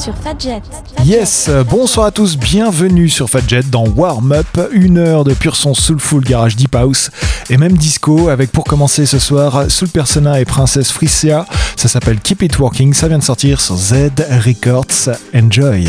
sur Fadjet. Yes, bonsoir à tous, bienvenue sur Fadjet dans Warm Up, une heure de pur son soulful garage deep house et même disco avec pour commencer ce soir Soul Persona et Princesse Frisia. Ça s'appelle Keep It Working, ça vient de sortir sur Z Records. Enjoy.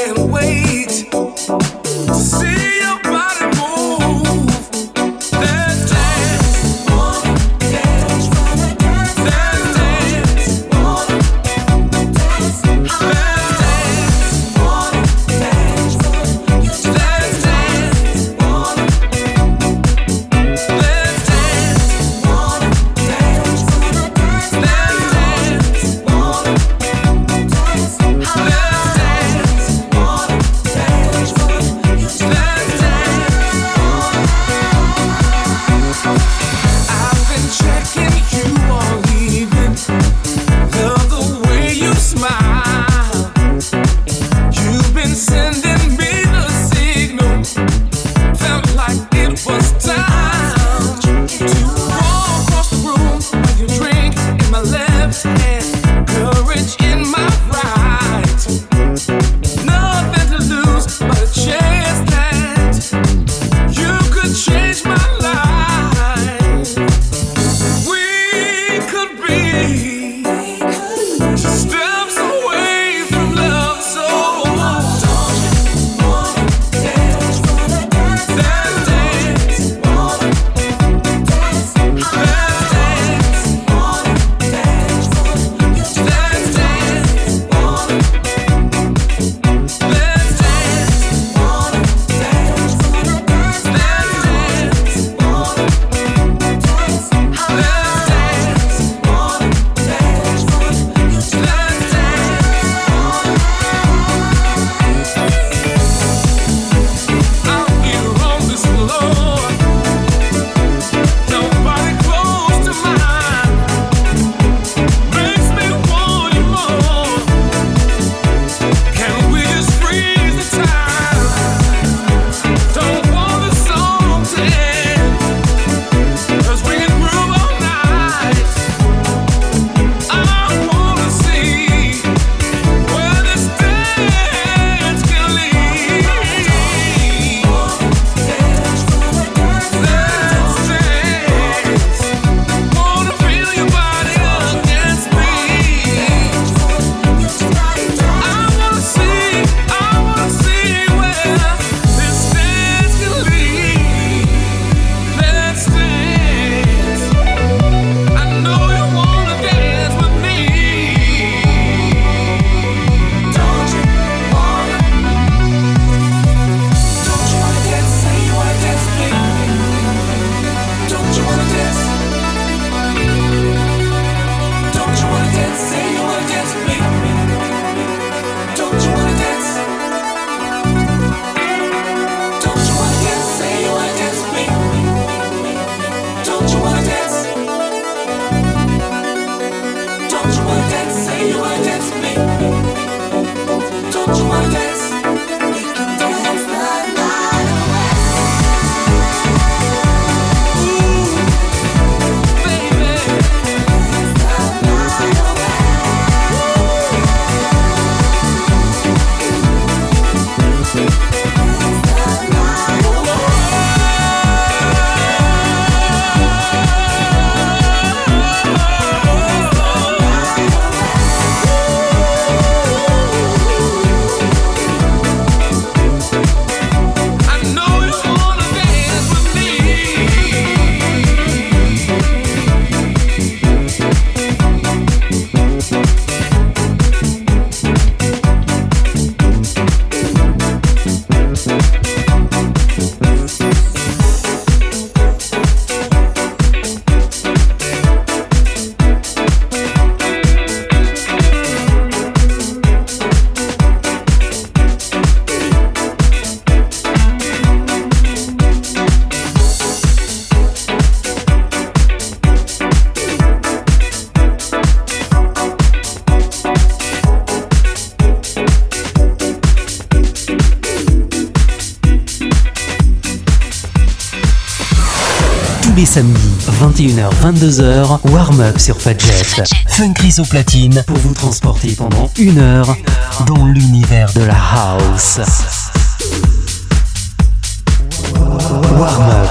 can't wait. Samedis, 21h-22h, warm-up sur Fadjet. Fun Chris au platine pour vous transporter pendant une heure dans l'univers de la house. Warm-up.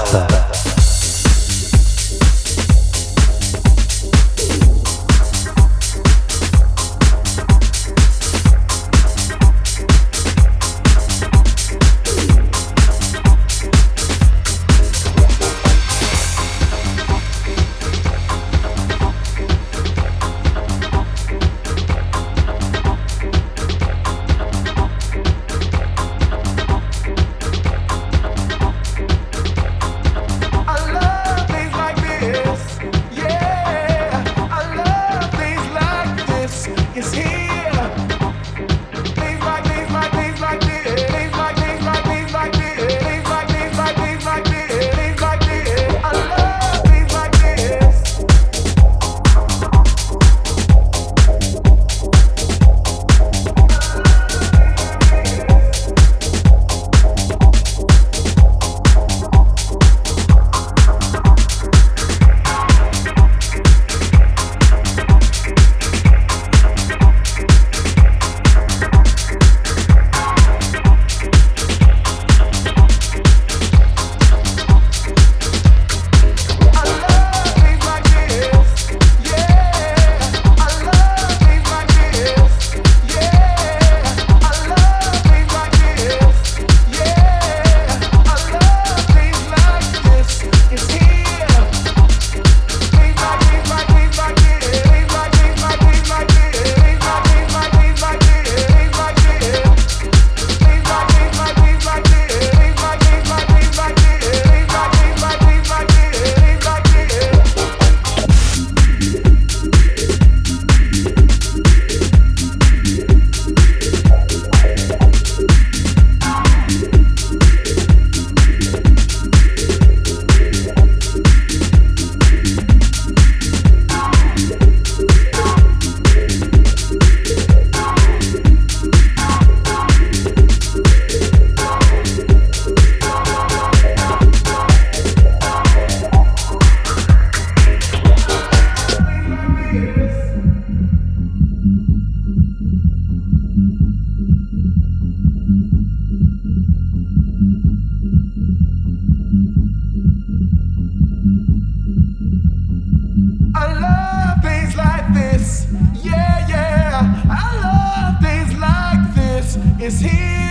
is here.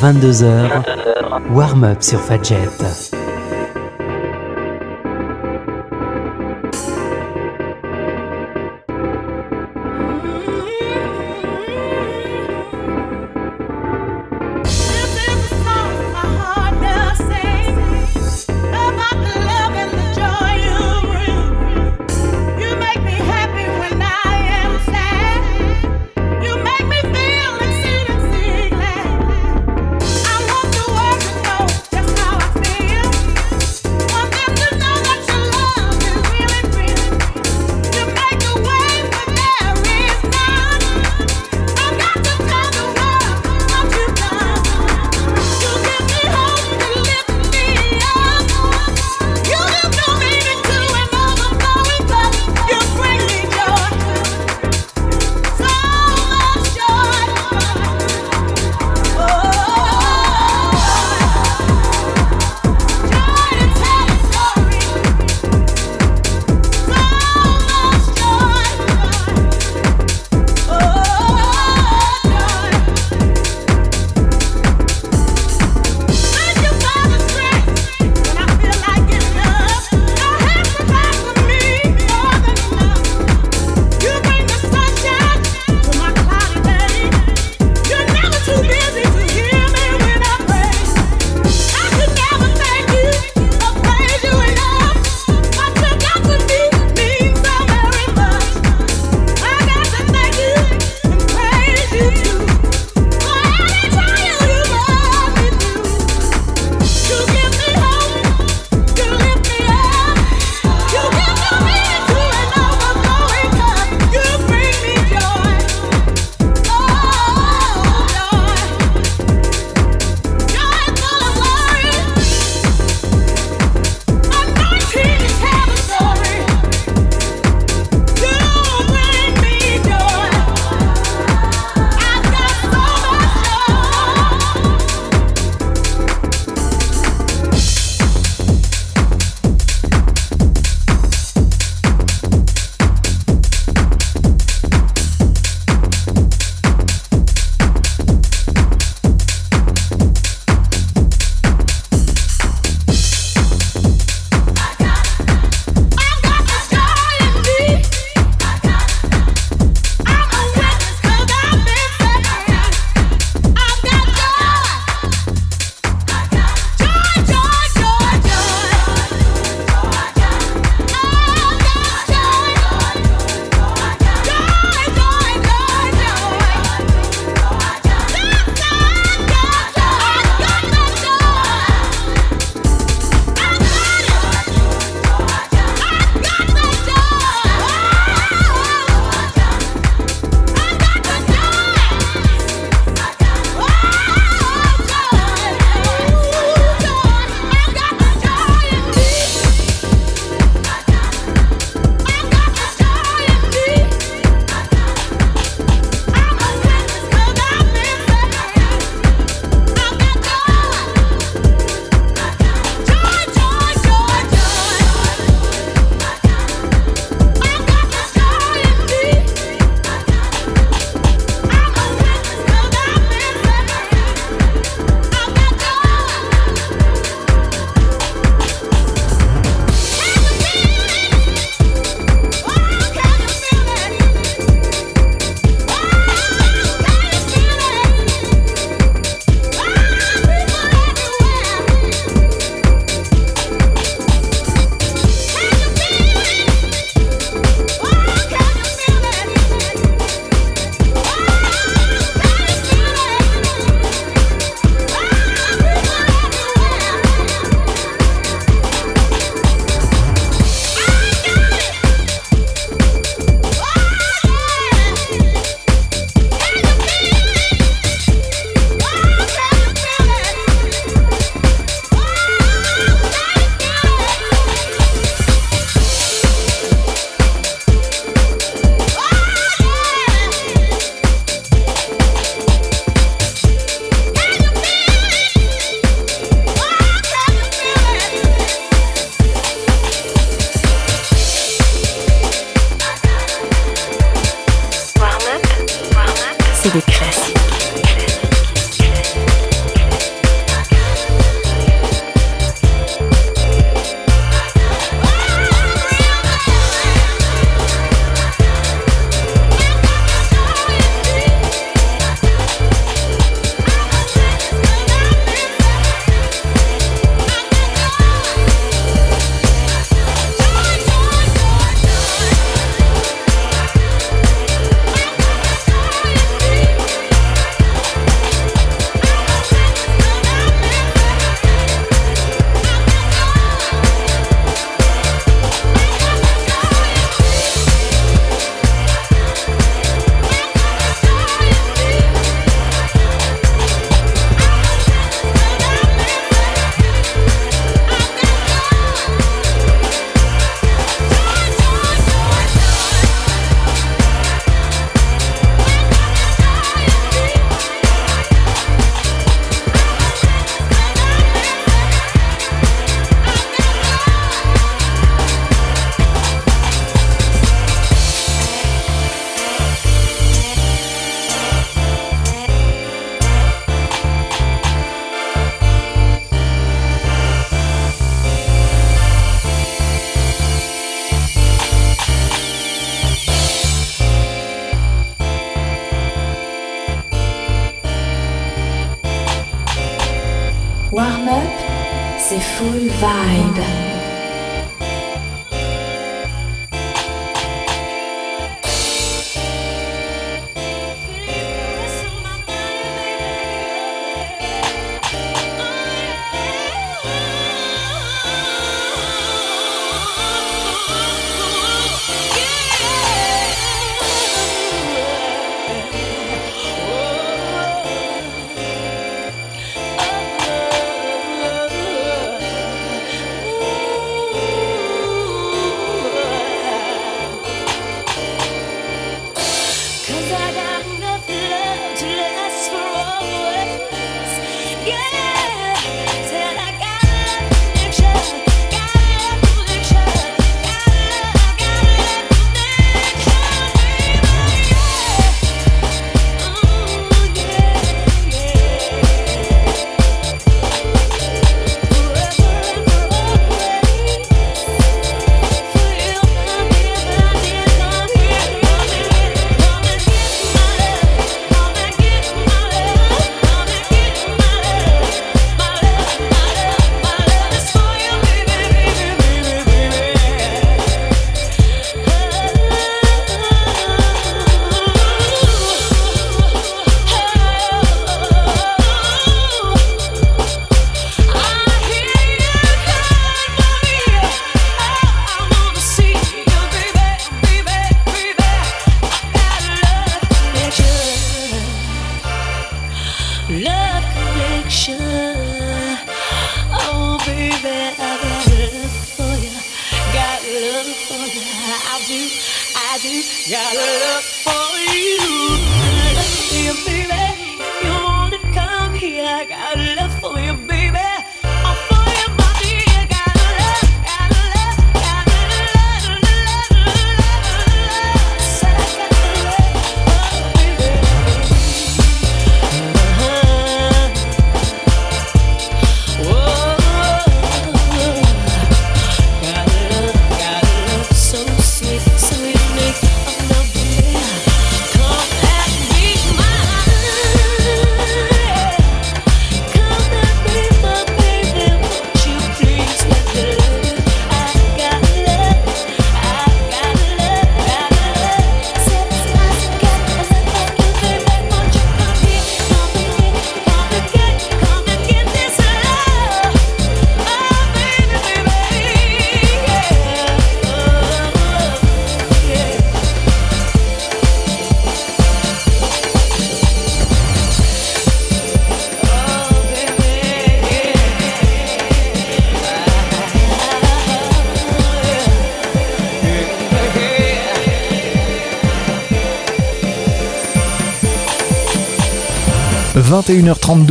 22h, warm-up sur Fadjet.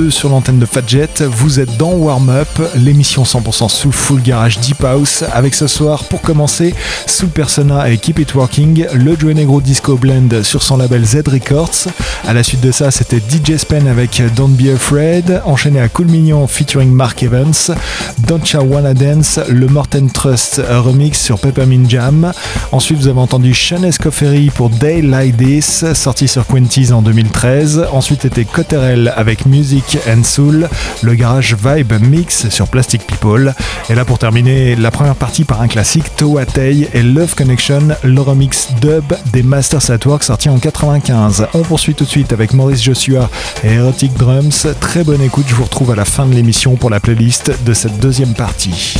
Sur l'antenne de Fadjet. Vous êtes dans Warm Up, l'émission 100% sous full garage Deep House. Avec ce soir, pour commencer, Soul Persona et Keep It Working, le Joe Negro Disco Blend sur son label Z Records. À la suite de ça, c'était DJ Spen avec Don't Be Afraid, enchaîné à Cool Mignon featuring Mark Evans, Don't You Wanna Dance, le Morten Trust remix sur Peppermint Jam. Ensuite, vous avez entendu Sean Escoffery pour Day Like This, sorti sur Quenties en 2013. Ensuite, c'était Cotterell avec Music and Soul, le garage Vibe Mix sur Plastic People. Et là, pour terminer, la première partie par un classique, Toatei et Love Connection, le remix dub des Masters at Work sorti en 95. On poursuit tout de suite avec Maurice Joshua et Erotic Drums. Très bonne écoute, je vous retrouve à la fin de l'émission pour la playlist de cette deuxième partie.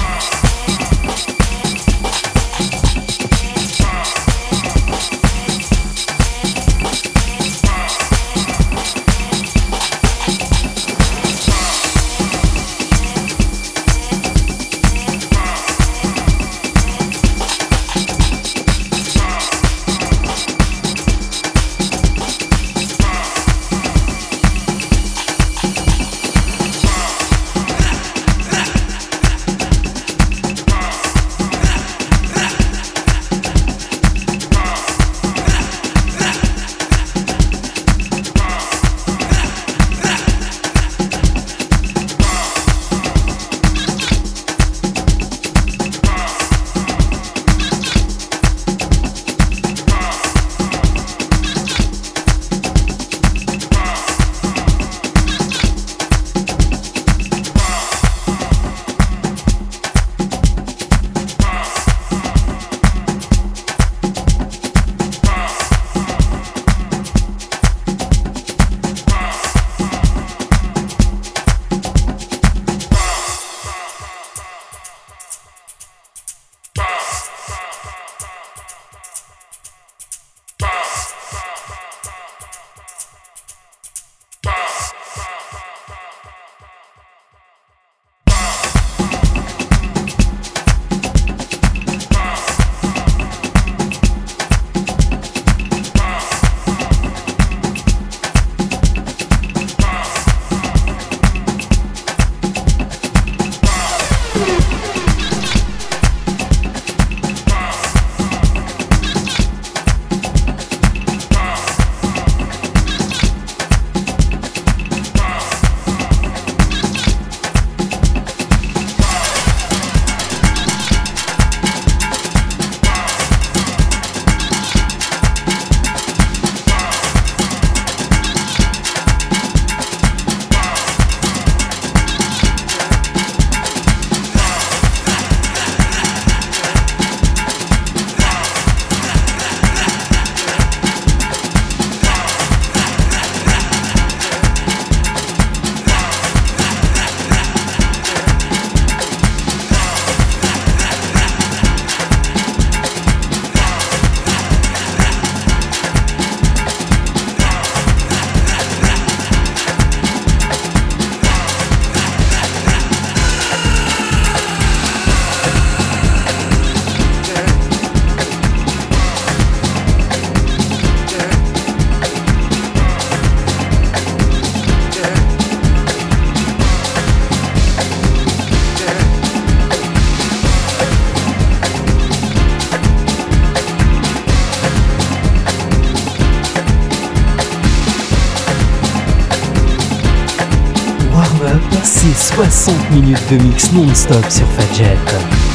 De mix non-stop sur Fadjet.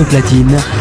Au platine.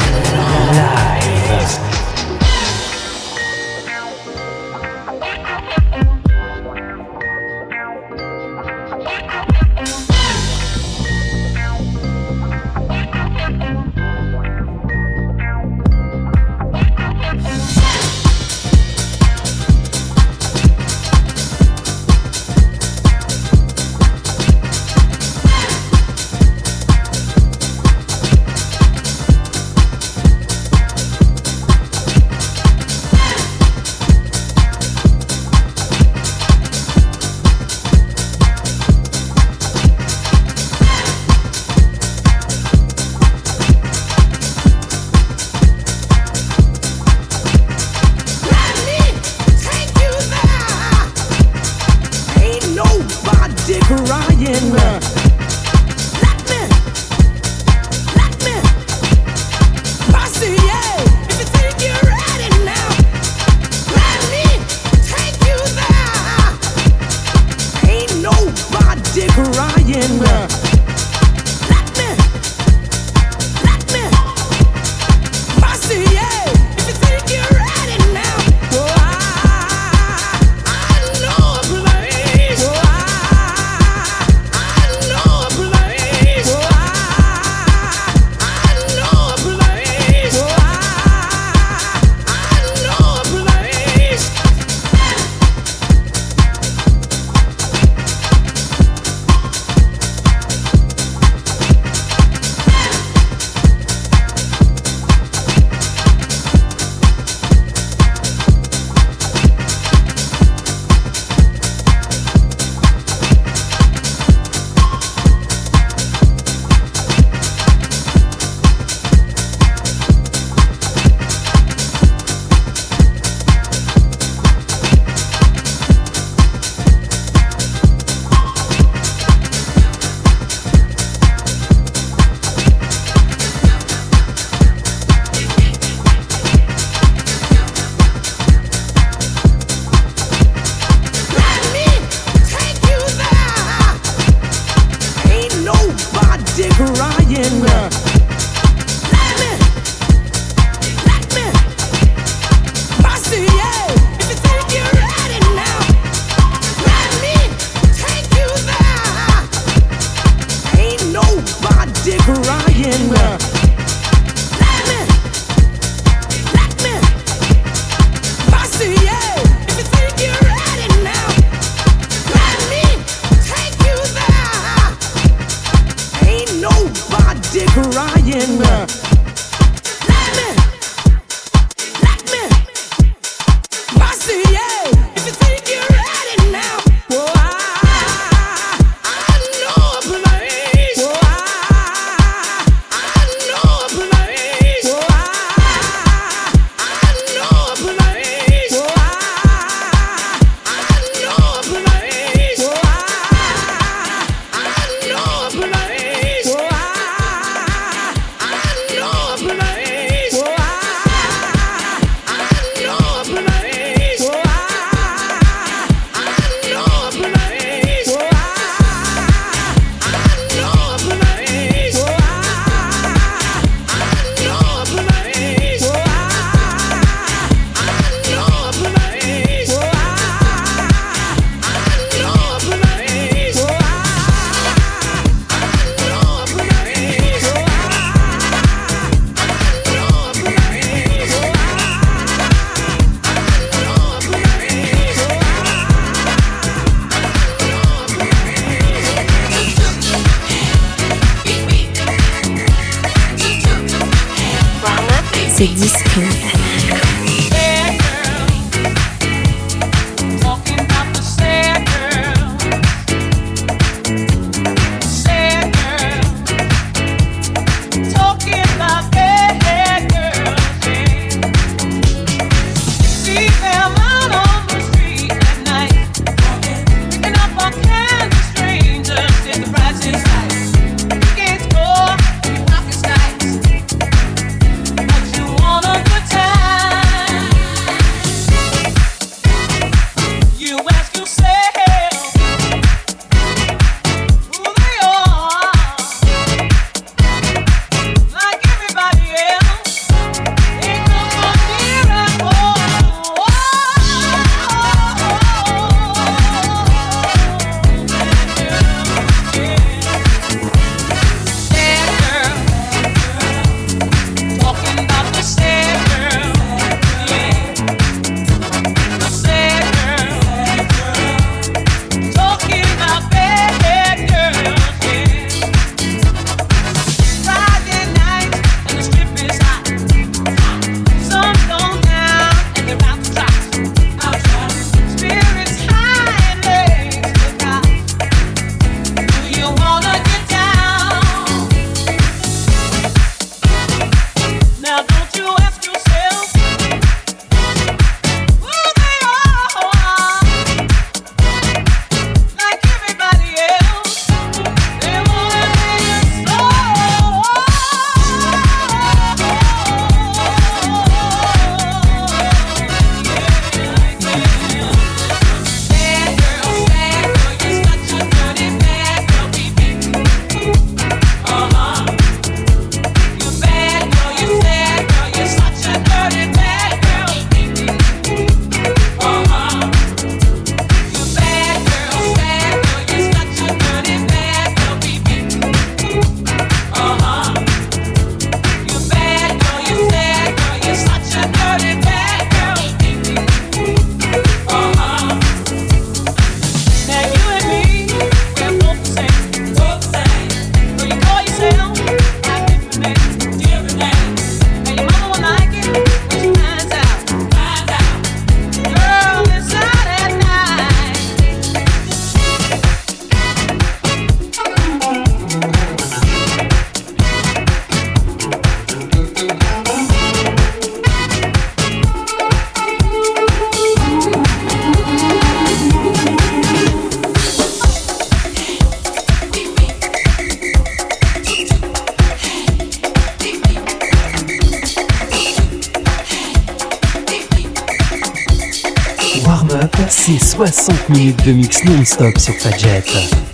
60 minutes de mix non-stop sur Fadjet. another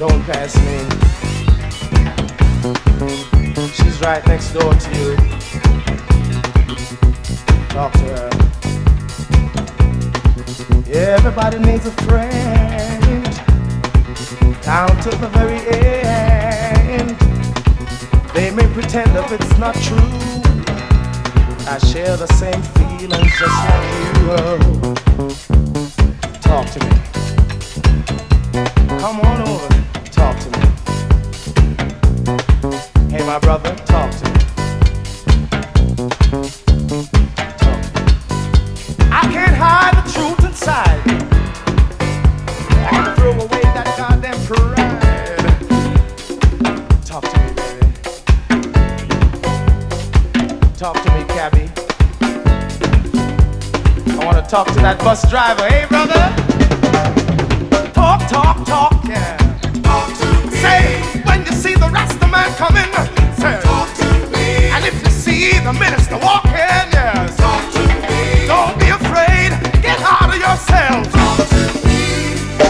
don't pass me. She's right next door to you. Talk to her. Everybody needs a friend. Down to the very end. They may pretend if it's not true. I share the same feelings just like you. Talk to me. Come on over. my brother, talk to me. Talk. I can't hide the truth inside. I throw away that goddamn pride. Talk to me, baby. Talk to me, cabby. I wanna talk to that bus driver, hey brother. Talk, talk, talk, yeah. Talk to me. Say when you see the rest of man coming. Say, talk to me. And if you see the minister walking,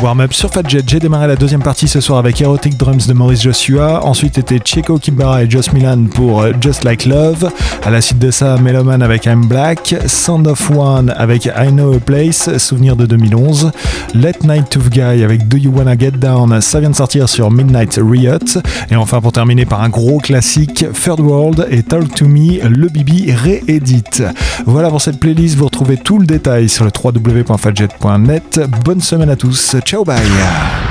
Warm-up sur Fat Jet. J'ai démarré la deuxième partie ce soir avec Erotic Drums de Maurice Joshua. Ensuite était Chico Kimbara et Joss Milan pour euh, Just Like Love. À la suite de ça, Meloman avec I'm Black. Sound of One avec I Know a Place, souvenir de 2011. Let Night Tough Guy avec Do You Wanna Get Down, ça vient de sortir sur Midnight Riot. Et enfin, pour terminer par un gros classique, Third World et Talk to Me, le Bibi réédite. Voilà pour cette playlist. Vous retrouvez tout le détail sur le www.fatjet.net. Bonne semaine à tous. Ciao, bye.